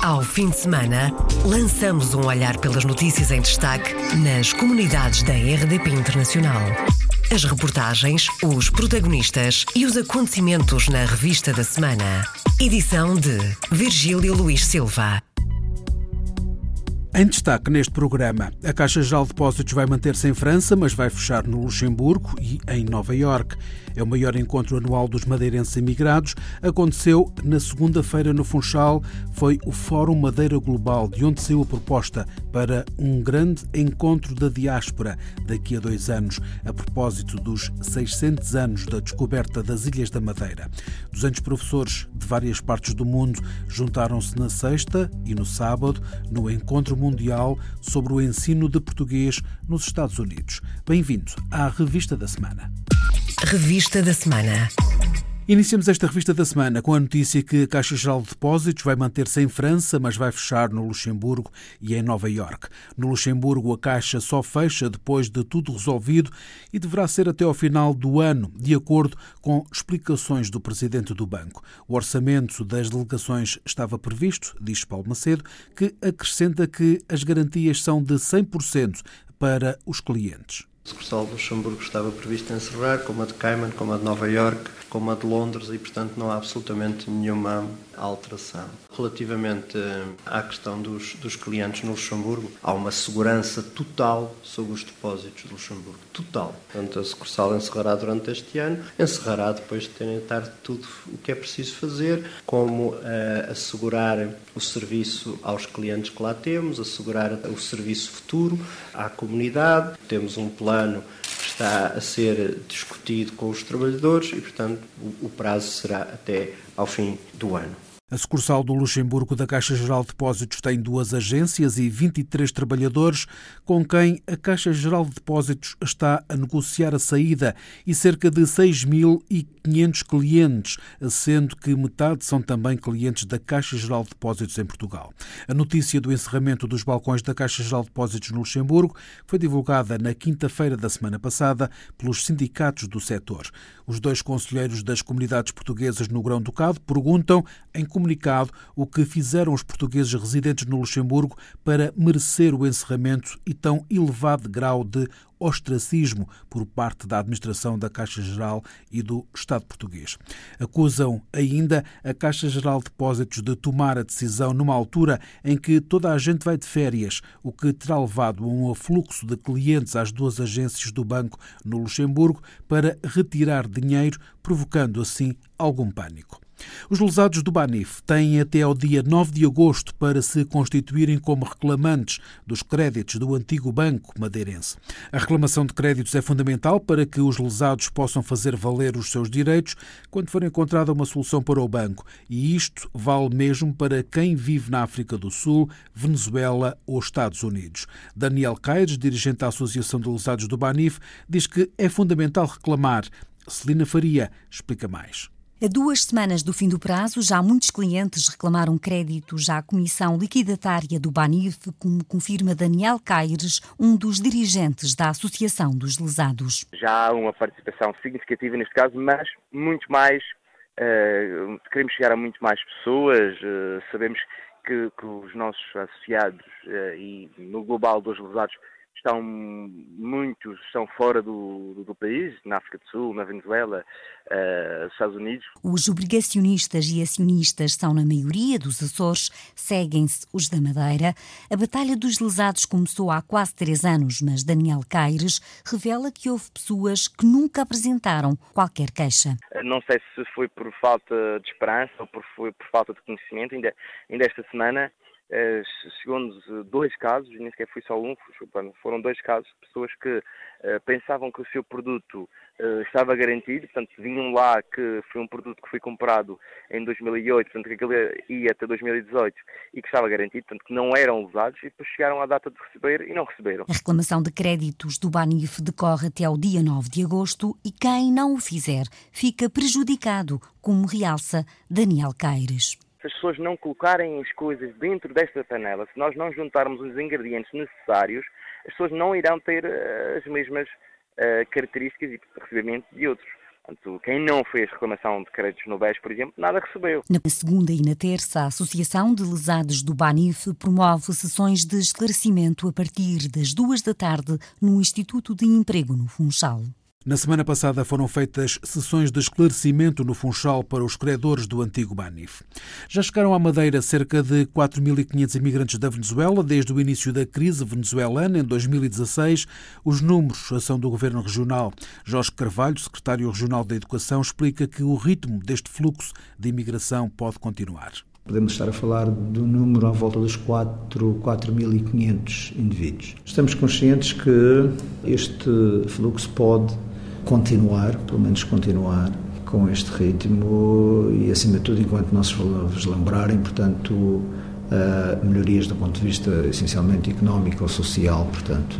Ao fim de semana, lançamos um olhar pelas notícias em destaque nas comunidades da RDP Internacional. As reportagens, os protagonistas e os acontecimentos na revista da semana. Edição de Virgílio Luís Silva. Em destaque neste programa, a Caixa Geral de Depósitos vai manter-se em França, mas vai fechar no Luxemburgo e em Nova Iorque. É o maior encontro anual dos madeirenses imigrados. Aconteceu na segunda-feira no Funchal. Foi o Fórum Madeira Global, de onde saiu a proposta para um grande encontro da diáspora daqui a dois anos, a propósito dos 600 anos da descoberta das Ilhas da Madeira. 200 professores de várias partes do mundo juntaram-se na sexta e no sábado no Encontro Mundial sobre o ensino de português nos Estados Unidos. Bem-vindo à Revista da Semana. Revista da Semana. Iniciamos esta revista da semana com a notícia que a Caixa Geral de Depósitos vai manter-se em França, mas vai fechar no Luxemburgo e em Nova Iorque. No Luxemburgo, a Caixa só fecha depois de tudo resolvido e deverá ser até ao final do ano, de acordo com explicações do presidente do banco. O orçamento das delegações estava previsto, diz Paulo Macedo, que acrescenta que as garantias são de 100% para os clientes. Sucursal do Luxemburgo estava prevista encerrar, como a de Cayman, como a de Nova York, como a de Londres, e portanto não há absolutamente nenhuma alteração. Relativamente eh, à questão dos, dos clientes no Luxemburgo, há uma segurança total sobre os depósitos do Luxemburgo. Total. Portanto, a sucursal encerrará durante este ano, encerrará depois de terem tarde tudo o que é preciso fazer, como uh, assegurar o serviço aos clientes que lá temos, assegurar o serviço futuro à comunidade. Temos um plano que está a ser discutido com os trabalhadores e, portanto, o, o prazo será até ao fim do ano. A sucursal do Luxemburgo da Caixa Geral de Depósitos tem duas agências e 23 trabalhadores, com quem a Caixa Geral de Depósitos está a negociar a saída e cerca de 6.500 clientes, sendo que metade são também clientes da Caixa Geral de Depósitos em Portugal. A notícia do encerramento dos balcões da Caixa Geral de Depósitos no Luxemburgo foi divulgada na quinta-feira da semana passada pelos sindicatos do setor. Os dois conselheiros das comunidades portuguesas no Grão-Ducado perguntam em comunicado o que fizeram os portugueses residentes no Luxemburgo para merecer o encerramento e tão elevado grau de ostracismo por parte da administração da Caixa Geral e do Estado português. Acusam ainda a Caixa Geral de Depósitos de tomar a decisão numa altura em que toda a gente vai de férias, o que terá levado a um afluxo de clientes às duas agências do banco no Luxemburgo para retirar dinheiro, provocando assim algum pânico. Os lesados do Banif têm até ao dia 9 de agosto para se constituírem como reclamantes dos créditos do antigo banco madeirense. A reclamação de créditos é fundamental para que os lesados possam fazer valer os seus direitos quando for encontrada uma solução para o banco. E isto vale mesmo para quem vive na África do Sul, Venezuela ou Estados Unidos. Daniel Caires, dirigente da Associação de Lesados do Banif, diz que é fundamental reclamar. Celina Faria explica mais. A duas semanas do fim do prazo, já muitos clientes reclamaram créditos à Comissão Liquidatária do Banif, como confirma Daniel Caires, um dos dirigentes da Associação dos Lesados. Já há uma participação significativa neste caso, mas muito mais. Uh, queremos chegar a muito mais pessoas. Uh, sabemos que, que, os nossos associados uh, e no global dos lesados estão muitos estão fora do, do, país, na África do Sul, na Venezuela, uh, Estados Unidos. Os obrigacionistas e acionistas são na maioria dos Açores, seguem-se os da Madeira. A Batalha dos Lesados começou há quase três anos, mas Daniel Caires revela que houve pessoas que nunca apresentaram qualquer queixa. Não sei se foi por falta de esperança ou por, foi por falta de conhecimento, ainda, ainda esta semana eh, chegou-nos dois casos, nem sequer foi só um, foram dois casos de pessoas que eh, pensavam que o seu produto eh, estava garantido, portanto vinham lá que foi um produto que foi comprado em 2008, portanto que aquele ia até 2018 e que estava garantido, portanto que não eram usados e depois chegaram à data de receber e não receberam. A reclamação de créditos do Banif decorre até ao dia 9 de agosto e quem não o fizer fica prejudicado, como realça Daniel Caires se as pessoas não colocarem as coisas dentro desta panela, se nós não juntarmos os ingredientes necessários, as pessoas não irão ter uh, as mesmas uh, características e recebimento de outros. Quem não fez reclamação de créditos no BES, por exemplo, nada recebeu. Na segunda e na terça, a Associação de Lesados do Banif promove sessões de esclarecimento a partir das duas da tarde no Instituto de Emprego no Funchal. Na semana passada foram feitas sessões de esclarecimento no Funchal para os credores do antigo Banif. Já chegaram à Madeira cerca de 4.500 imigrantes da Venezuela desde o início da crise venezuelana em 2016. Os números são do Governo Regional. Jorge Carvalho, secretário regional da Educação, explica que o ritmo deste fluxo de imigração pode continuar. Podemos estar a falar do número à volta dos 4.500 indivíduos. Estamos conscientes que este fluxo pode continuar, pelo menos continuar, com este ritmo e, acima de tudo, enquanto não se vos lembrarem, portanto, uh, melhorias do ponto de vista essencialmente económico ou social, portanto,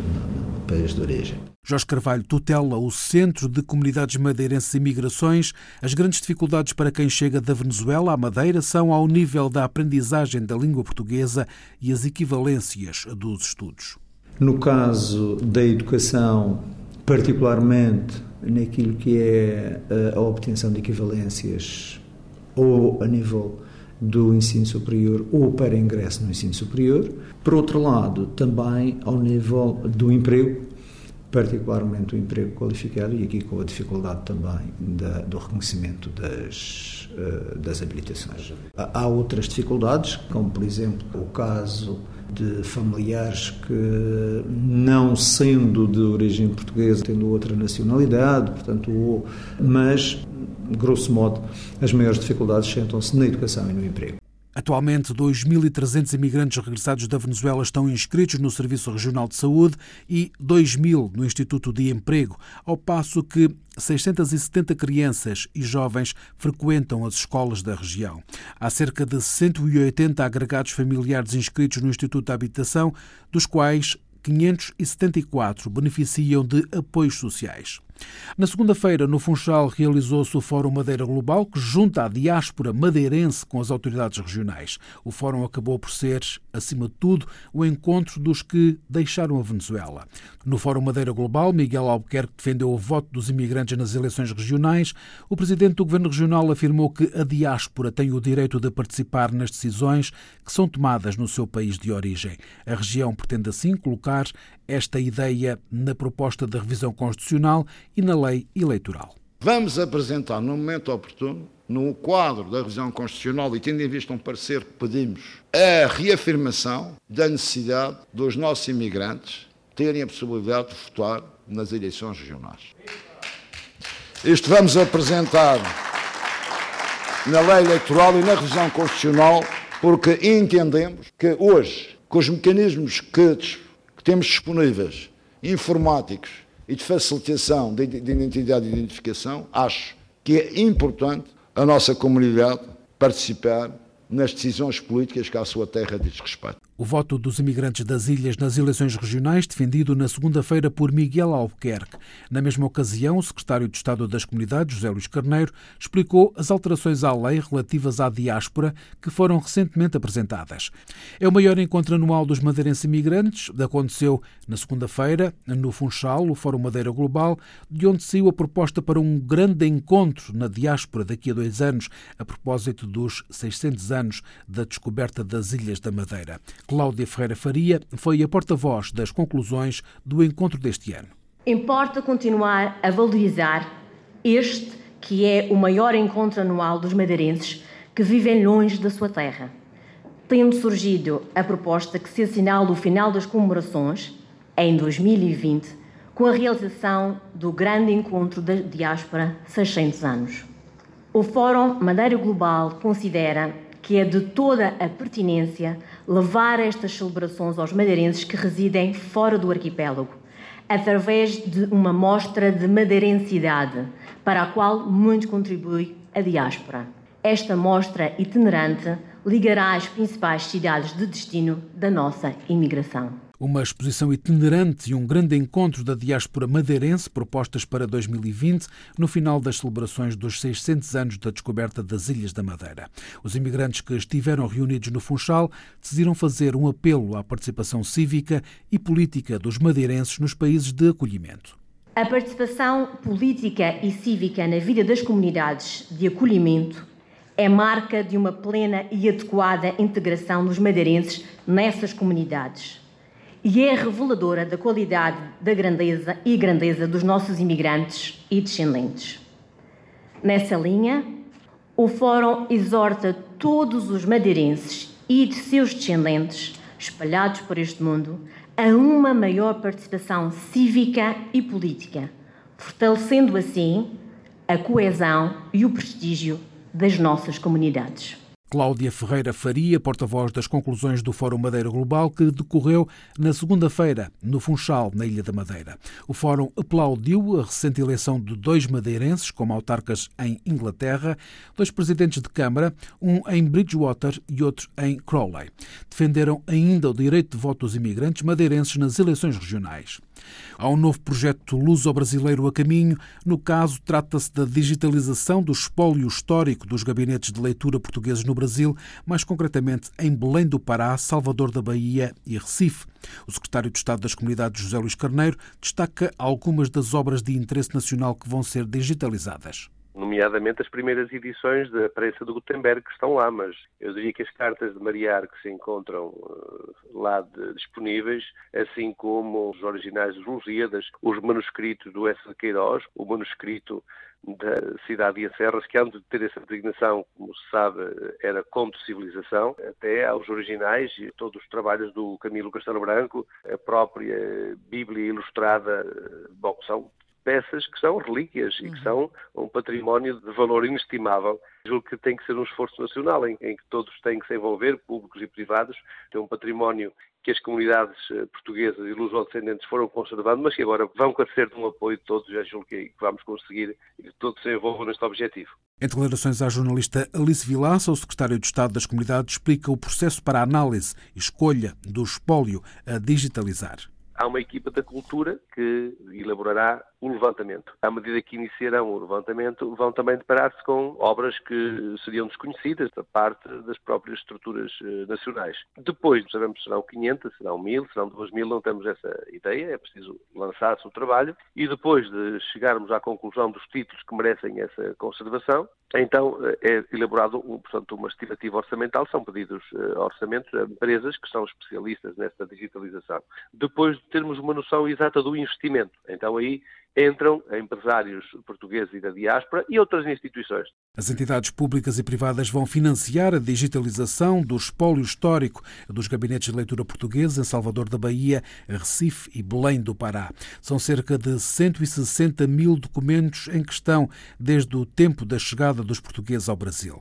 no país de origem. Jorge Carvalho tutela o Centro de Comunidades Madeirenses e Migrações. As grandes dificuldades para quem chega da Venezuela à Madeira são ao nível da aprendizagem da língua portuguesa e as equivalências dos estudos. No caso da educação, particularmente naquilo que é eh, a obtenção de equivalências ou a nível do ensino superior ou para ingresso no ensino superior. Por outro lado, também ao nível do emprego, particularmente o emprego qualificado e aqui com a dificuldade também da, do reconhecimento das, uh, das habilitações. Há outras dificuldades, como por exemplo o caso de familiares que, não sendo de origem portuguesa, tendo outra nacionalidade, portanto, mas, grosso modo, as maiores dificuldades sentam-se na educação e no emprego. Atualmente, 2.300 imigrantes regressados da Venezuela estão inscritos no Serviço Regional de Saúde e 2.000 no Instituto de Emprego, ao passo que 670 crianças e jovens frequentam as escolas da região. Há cerca de 180 agregados familiares inscritos no Instituto de Habitação, dos quais 574 beneficiam de apoios sociais. Na segunda-feira, no Funchal, realizou-se o Fórum Madeira Global, que junta a diáspora madeirense com as autoridades regionais. O fórum acabou por ser, acima de tudo, o encontro dos que deixaram a Venezuela. No Fórum Madeira Global, Miguel Albuquerque defendeu o voto dos imigrantes nas eleições regionais. O presidente do governo regional afirmou que a diáspora tem o direito de participar nas decisões que são tomadas no seu país de origem. A região pretende assim colocar esta ideia na proposta de revisão constitucional e na lei eleitoral. Vamos apresentar no momento oportuno, no quadro da revisão constitucional e tendo em vista um parecer que pedimos, a reafirmação da necessidade dos nossos imigrantes terem a possibilidade de votar nas eleições regionais. Isto vamos apresentar na lei eleitoral e na revisão constitucional porque entendemos que hoje, com os mecanismos que temos disponíveis informáticos e de facilitação de identidade e identificação, acho que é importante a nossa comunidade participar nas decisões políticas que à sua terra diz respeito. O voto dos imigrantes das ilhas nas eleições regionais, defendido na segunda-feira por Miguel Albuquerque. Na mesma ocasião, o secretário de Estado das Comunidades, José Luís Carneiro, explicou as alterações à lei relativas à diáspora que foram recentemente apresentadas. É o maior encontro anual dos madeirenses imigrantes, aconteceu na segunda-feira, no Funchal, o Fórum Madeira Global, de onde saiu a proposta para um grande encontro na diáspora daqui a dois anos, a propósito dos 600 anos da descoberta das Ilhas da Madeira. Cláudia Ferreira Faria foi a porta-voz das conclusões do encontro deste ano. Importa continuar a valorizar este que é o maior encontro anual dos madeirenses que vivem longe da sua terra. Tendo surgido a proposta que se assinala o final das comemorações, em 2020, com a realização do grande encontro da diáspora 600 anos. O Fórum Madeira Global considera que é de toda a pertinência levar estas celebrações aos madeirenses que residem fora do arquipélago, através de uma mostra de madeirensidade, para a qual muito contribui a diáspora. Esta mostra itinerante ligará as principais cidades de destino da nossa imigração uma exposição itinerante e um grande encontro da diáspora madeirense propostas para 2020, no final das celebrações dos 600 anos da descoberta das Ilhas da Madeira. Os imigrantes que estiveram reunidos no Funchal decidiram fazer um apelo à participação cívica e política dos madeirenses nos países de acolhimento. A participação política e cívica na vida das comunidades de acolhimento é marca de uma plena e adequada integração dos madeirenses nessas comunidades. E é reveladora da qualidade da grandeza e grandeza dos nossos imigrantes e descendentes. Nessa linha, o Fórum exorta todos os madeirenses e de seus descendentes espalhados por este mundo a uma maior participação cívica e política, fortalecendo assim a coesão e o prestígio das nossas comunidades. Cláudia Ferreira Faria, porta-voz das conclusões do Fórum Madeira Global, que decorreu na segunda-feira, no Funchal, na Ilha da Madeira. O Fórum aplaudiu a recente eleição de dois madeirenses como autarcas em Inglaterra, dois presidentes de Câmara, um em Bridgewater e outro em Crowley. Defenderam ainda o direito de voto dos imigrantes madeirenses nas eleições regionais. Há um novo projeto luso-brasileiro a caminho. No caso, trata-se da digitalização do espólio histórico dos gabinetes de leitura portugueses no Brasil, mais concretamente em Belém do Pará, Salvador da Bahia e Recife. O secretário de Estado das Comunidades, José Luís Carneiro, destaca algumas das obras de interesse nacional que vão ser digitalizadas nomeadamente as primeiras edições da prensa do Gutenberg que estão lá, mas eu diria que as cartas de Mariar que se encontram uh, lá de, disponíveis, assim como os originais dos Lusíadas, os manuscritos do S. de Queiroz, o manuscrito da cidade de Serras, que antes de ter essa designação, como se sabe, era conto civilização, até aos originais e todos os trabalhos do Camilo Castelo Branco, a própria Bíblia ilustrada, bom, são peças que são relíquias uhum. e que uhum. são um património de valor inestimável. Julgo que tem que ser um esforço nacional em, em que todos têm que se envolver, públicos e privados, ter um património que as comunidades eh, portuguesas e luso-descendentes foram conservando, mas que agora vão carecer de um apoio de todos, já julgo que vamos conseguir e que todos se envolvam neste objetivo. Em declarações à jornalista Alice Vilaça, o secretário de Estado das Comunidades explica o processo para a análise e escolha do espólio a digitalizar há uma equipa da cultura que elaborará o levantamento. À medida que iniciarão o levantamento, vão também deparar-se com obras que seriam desconhecidas da parte das próprias estruturas eh, nacionais. Depois, sabemos se serão 500, serão 1000, serão 2000, não temos essa ideia, é preciso lançar-se o trabalho e depois de chegarmos à conclusão dos títulos que merecem essa conservação, então eh, é elaborado, portanto, uma estimativa orçamental, são pedidos uh, orçamentos a empresas que são especialistas nesta digitalização. Depois de termos uma noção exata do investimento, então aí entram empresários portugueses e da diáspora e outras instituições. As entidades públicas e privadas vão financiar a digitalização do espólio histórico dos gabinetes de leitura portugueses em Salvador da Bahia, Recife e Belém do Pará. São cerca de 160 mil documentos em questão desde o tempo da chegada dos portugueses ao Brasil.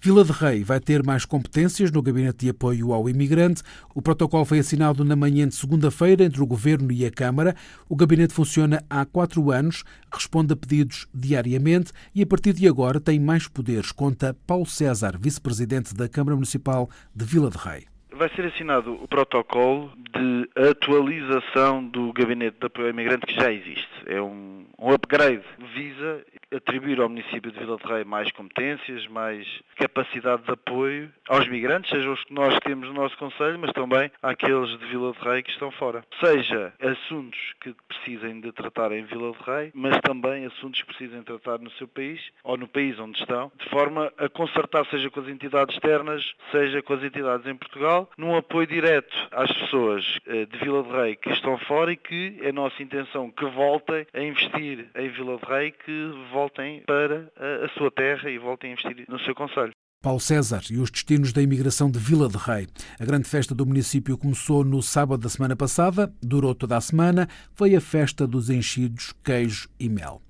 Vila de Rei vai ter mais competências no gabinete de apoio ao imigrante. O protocolo foi assinado na manhã de segunda-feira entre o Governo e a Câmara. O gabinete funciona há quatro anos, responde a pedidos diariamente e a partir de agora tem mais mais poderes, conta Paulo César, vice-presidente da Câmara Municipal de Vila de Rei. Vai ser assinado o protocolo de atualização do gabinete de apoio ao imigrante que já existe. É um, um upgrade. Visa atribuir ao município de Vila de Rei mais competências, mais capacidade de apoio aos migrantes, seja os que nós temos no nosso Conselho, mas também àqueles de Vila de Rei que estão fora. Seja assuntos que precisem de tratar em Vila de Rei, mas também assuntos que precisem tratar no seu país ou no país onde estão, de forma a consertar, seja com as entidades externas, seja com as entidades em Portugal, num apoio direto às pessoas eh, de Vila de Rei que estão fora e que é nossa intenção que voltem a investir em Vila de Rei, que voltem para a sua terra e voltem a investir no seu Conselho. Paulo César e os destinos da imigração de Vila de Rei. A grande festa do município começou no sábado da semana passada, durou toda a semana, foi a festa dos enchidos, queijo e mel.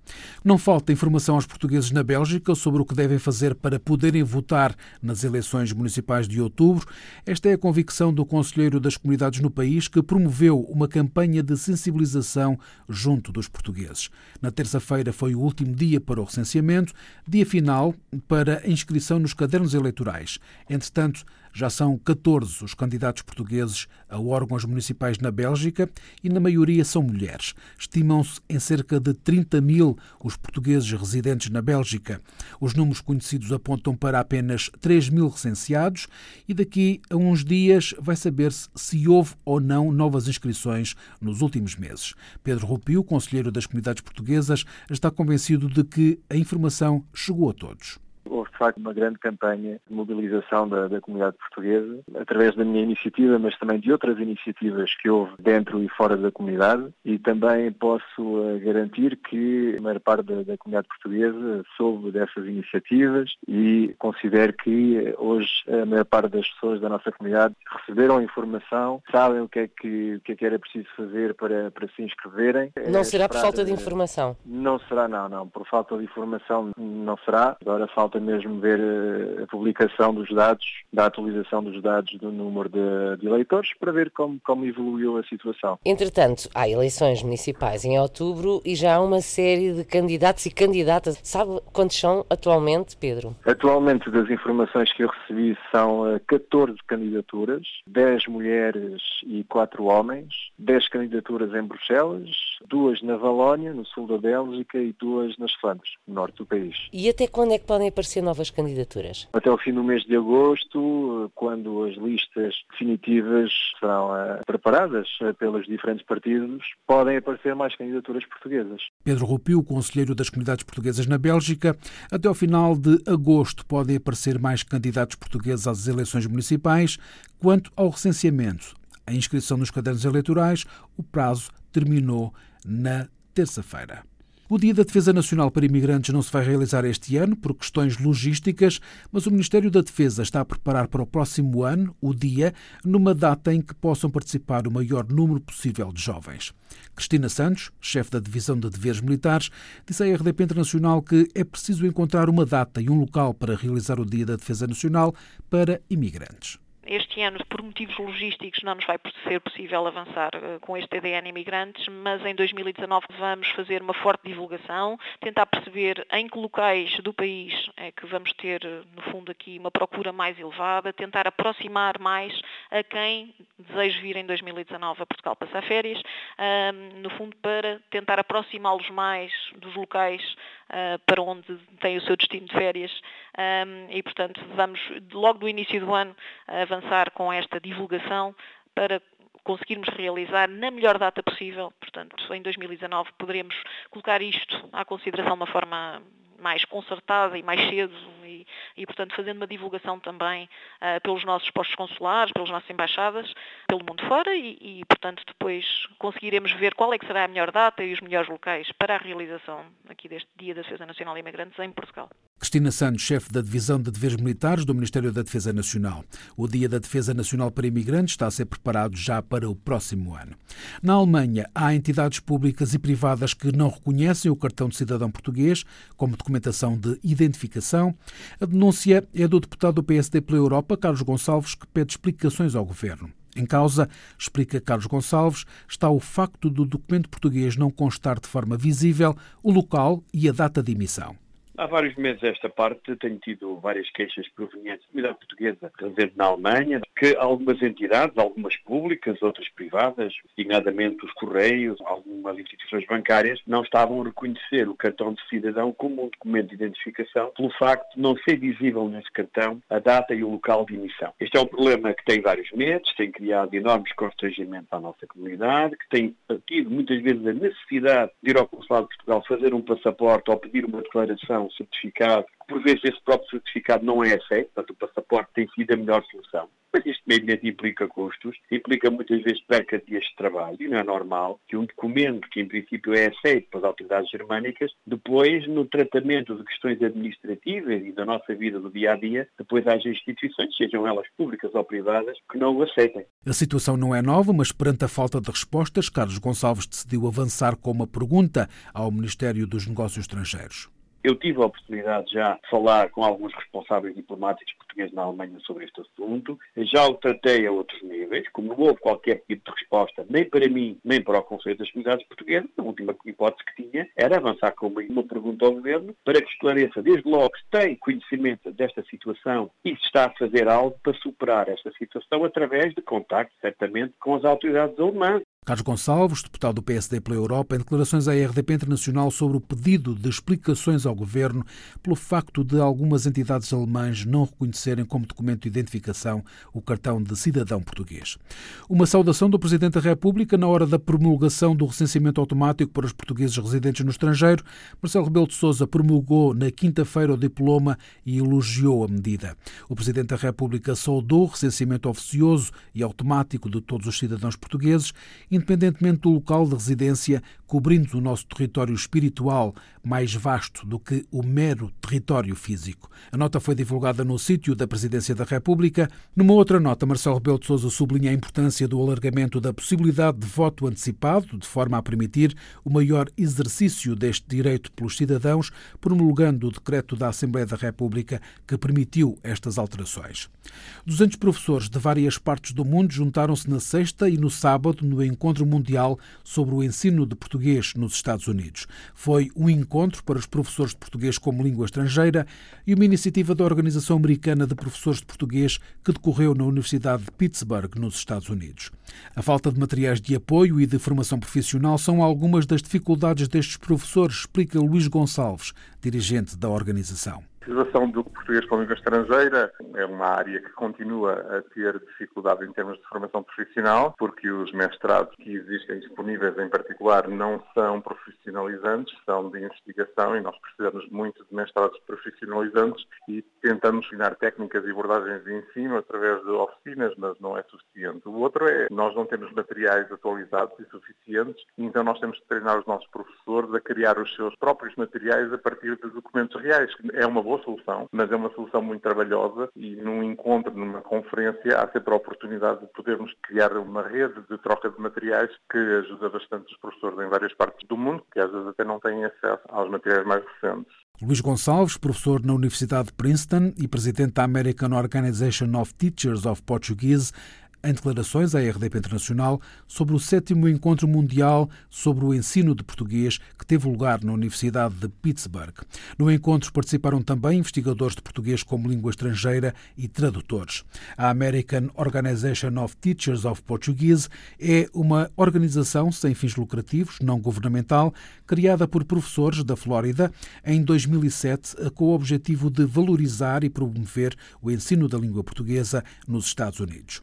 Não falta informação aos portugueses na Bélgica sobre o que devem fazer para poderem votar nas eleições municipais de outubro. Esta é a convicção do Conselheiro das Comunidades no país, que promoveu uma campanha de sensibilização junto dos portugueses. Na terça-feira foi o último dia para o recenseamento, dia final para a inscrição nos cadernos eleitorais. Entretanto, Já são 14 os candidatos portugueses a órgãos municipais na Bélgica e, na maioria, são mulheres. Estimam-se em cerca de 30 mil os portugueses residentes na Bélgica. Os números conhecidos apontam para apenas 3 mil recenseados e daqui a uns dias vai saber-se se houve ou não novas inscrições nos últimos meses. Pedro Rupio, conselheiro das comunidades portuguesas, está convencido de que a informação chegou a todos houve de facto uma grande campanha de mobilização da, da, comunidade portuguesa, através da minha iniciativa, mas também de outras iniciativas que houve dentro e fora da comunidade. E também posso uh, garantir que a maior parte da, da, comunidade portuguesa soube dessas iniciativas e considero que eh, hoje a maior parte das pessoas da nossa comunidade receberam informação, sabem o que é que, o que, é que era preciso fazer para, para se inscreverem. Não é será por falta de informação? Não será, não, não. Por falta de informação não será. Agora falta mesmo ver eh, a publicação dos dados, da atualização dos dados do número de, de eleitores, para ver como, como evoluiu a situação. Entretanto, há eleições municipais em outubro e já há uma série de candidatos e candidatas. Sabe quantos são atualmente, Pedro? Atualmente, das informações que eu recebi, são 14 eh, candidaturas, 10 mulheres e 4 homens, 10 candidaturas em Bruxelas, duas na Valónia, no sul da Bélgica, e duas nas Flandres, no norte do país. E até quando é que podem aparecer aparecer novas candidaturas? Até o fim do mês de agosto, quando as listas definitivas serão uh, preparadas uh, pelos diferentes partidos, podem aparecer mais candidaturas portuguesas. Pedro Rupio, conselheiro das comunidades portuguesas na Bélgica, até ao final de agosto podem aparecer mais candidatos portugueses às eleições municipais. Quanto ao recenseamento, a inscrição nos cadernos eleitorais, o prazo terminou na terça-feira. O Dia da Defesa Nacional para Imigrantes não se vai realizar este ano por questões logísticas, mas o Ministério da Defesa está a preparar para o próximo ano o dia numa data em que possam participar o maior número possível de jovens. Cristina Santos, chefe da Divisão de Deveres Militares, disse à RDP Internacional que é preciso encontrar uma data e um local para realizar o Dia da Defesa Nacional para imigrantes. Este ano, por motivos logísticos, não nos vai ser possível avançar uh, com este TDN imigrantes, mas em 2019 vamos fazer uma forte divulgação, tentar perceber em que locais do país é que vamos ter, no fundo, aqui uma procura mais elevada, tentar aproximar mais a quem deseja vir em 2019 a Portugal passar férias, no fundo, para tentar aproximá-los mais dos locais para onde têm o seu destino de férias e, portanto, vamos logo do início do ano avançar com esta divulgação para conseguirmos realizar na melhor data possível. Portanto, em 2019 poderemos colocar isto à consideração de uma forma mais concertada e mais cedo e, portanto, fazendo uma divulgação também uh, pelos nossos postos consulares, pelas nossas embaixadas, pelo mundo fora e, e, portanto, depois conseguiremos ver qual é que será a melhor data e os melhores locais para a realização aqui deste Dia da Defesa Nacional de Imigrantes em Portugal. Cristina Santos, chefe da Divisão de Deveres Militares do Ministério da Defesa Nacional. O Dia da Defesa Nacional para Imigrantes está a ser preparado já para o próximo ano. Na Alemanha, há entidades públicas e privadas que não reconhecem o cartão de cidadão português como documentação de identificação. A denúncia é do deputado do PSD pela Europa, Carlos Gonçalves, que pede explicações ao governo. Em causa, explica Carlos Gonçalves, está o facto do documento português não constar de forma visível o local e a data de emissão. Há vários meses esta parte tenho tido várias queixas provenientes da comunidade portuguesa residente na Alemanha, que algumas entidades, algumas públicas, outras privadas, designadamente os Correios, algumas instituições bancárias, não estavam a reconhecer o cartão de cidadão como um documento de identificação pelo facto de não ser visível nesse cartão a data e o local de emissão. Este é um problema que tem vários meses, tem criado enormes constrangimentos à nossa comunidade, que tem tido muitas vezes a necessidade de ir ao Consulado de Portugal fazer um passaporte ou pedir uma declaração um certificado, por vezes esse próprio certificado não é aceito, portanto o passaporte tem sido a melhor solução. Mas isto meio implica custos, implica muitas vezes perca de dias de trabalho e não é normal que um documento que em princípio é aceito pelas autoridades germânicas, depois no tratamento de questões administrativas e da nossa vida do dia a dia, depois haja instituições, sejam elas públicas ou privadas, que não o aceitem. A situação não é nova, mas perante a falta de respostas, Carlos Gonçalves decidiu avançar com uma pergunta ao Ministério dos Negócios Estrangeiros. Eu tive a oportunidade já de falar com alguns responsáveis diplomáticos portugueses na Alemanha sobre este assunto. Já o tratei a outros níveis como não houve qualquer tipo de resposta, nem para mim, nem para o Conselho das Comunidades Portuguesas, a última hipótese que tinha era avançar com uma pergunta ao Governo para que esclareça, desde logo, se tem conhecimento desta situação e se está a fazer algo para superar esta situação através de contacto, certamente, com as autoridades alemãs. Carlos Gonçalves, deputado do PSD pela Europa, em declarações à RDP Internacional sobre o pedido de explicações ao governo pelo facto de algumas entidades alemãs não reconhecerem como documento de identificação o cartão de cidadão português. Uma saudação do Presidente da República na hora da promulgação do recenseamento automático para os portugueses residentes no estrangeiro. Marcelo Rebelo de Sousa promulgou na quinta-feira o diploma e elogiou a medida. O Presidente da República saudou o recenseamento oficioso e automático de todos os cidadãos portugueses independentemente do local de residência, cobrindo o nosso território espiritual mais vasto do que o mero território físico. A nota foi divulgada no sítio da Presidência da República. Numa outra nota, Marcelo Rebelo de Sousa sublinha a importância do alargamento da possibilidade de voto antecipado, de forma a permitir o maior exercício deste direito pelos cidadãos, promulgando o decreto da Assembleia da República que permitiu estas alterações. 200 professores de várias partes do mundo juntaram-se na sexta e no sábado no encontro Encontro Mundial sobre o Ensino de Português nos Estados Unidos. Foi um encontro para os professores de português como língua estrangeira e uma iniciativa da Organização Americana de Professores de Português que decorreu na Universidade de Pittsburgh, nos Estados Unidos. A falta de materiais de apoio e de formação profissional são algumas das dificuldades destes professores, explica Luís Gonçalves, dirigente da organização. A utilização do português como língua estrangeira é uma área que continua a ter dificuldade em termos de formação profissional, porque os mestrados que existem disponíveis em particular não são profissionalizantes, são de investigação e nós precisamos muito de mestrados profissionalizantes e tentamos ensinar técnicas e abordagens de ensino através de oficinas, mas não é suficiente. O outro é nós não temos materiais atualizados e suficientes, então nós temos de treinar os nossos professores a criar os seus próprios materiais a partir de documentos reais. É uma boa boa solução, mas é uma solução muito trabalhosa e num encontro, numa conferência, há sempre a oportunidade de podermos criar uma rede de troca de materiais que ajuda bastante os professores em várias partes do mundo, que às vezes até não têm acesso aos materiais mais recentes. Luís Gonçalves, professor na Universidade de Princeton e presidente da American Organization of Teachers of Portuguese, em declarações à RDP Internacional sobre o sétimo encontro mundial sobre o ensino de português que teve lugar na Universidade de Pittsburgh. No encontro participaram também investigadores de português como língua estrangeira e tradutores. A American Organization of Teachers of Portuguese é uma organização sem fins lucrativos, não governamental, criada por professores da Flórida em 2007 com o objetivo de valorizar e promover o ensino da língua portuguesa nos Estados Unidos.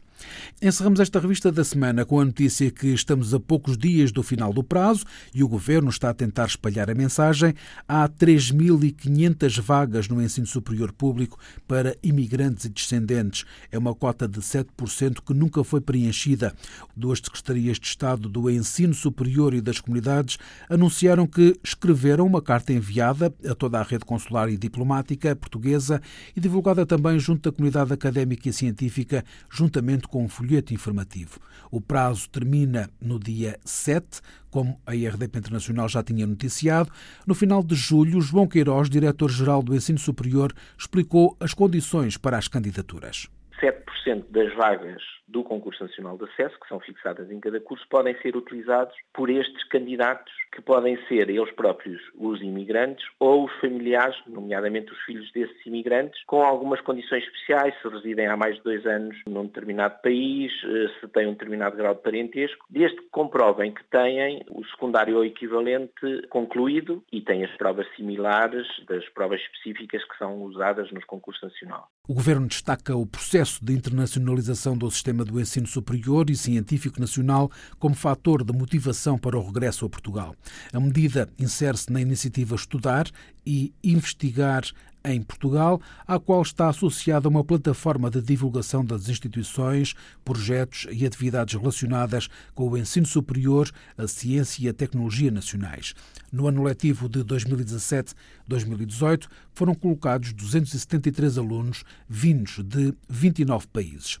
Encerramos esta revista da semana com a notícia que estamos a poucos dias do final do prazo e o Governo está a tentar espalhar a mensagem. Há 3.500 vagas no ensino superior público para imigrantes e descendentes. É uma cota de 7% que nunca foi preenchida. Duas secretarias de Estado do Ensino Superior e das Comunidades anunciaram que escreveram uma carta enviada a toda a rede consular e diplomática portuguesa e divulgada também junto da comunidade académica e científica, juntamente com um folheto informativo. O prazo termina no dia 7, como a IRDP Internacional já tinha noticiado. No final de julho, João Queiroz, diretor-geral do Ensino Superior, explicou as condições para as candidaturas. 7% das vagas do concurso nacional de acesso, que são fixadas em cada curso, podem ser utilizados por estes candidatos, que podem ser eles próprios os imigrantes ou os familiares, nomeadamente os filhos desses imigrantes, com algumas condições especiais, se residem há mais de dois anos num determinado país, eh, se têm um determinado grau de parentesco, desde que comprovem que têm o secundário ou equivalente concluído e têm as provas similares das provas específicas que são usadas nos concursos nacionais. O Governo destaca o processo de internacionalização do sistema sistema do ensino superior e científico nacional como fator de motivação para o regresso a Portugal. A medida insere-se na iniciativa Estudar e Investigar em Portugal, à qual está associada uma plataforma de divulgação das instituições, projetos e atividades relacionadas com o ensino superior, a ciência e a tecnologia nacionais. No ano letivo de 2017-2018 foram colocados 273 alunos vindos de 29 países.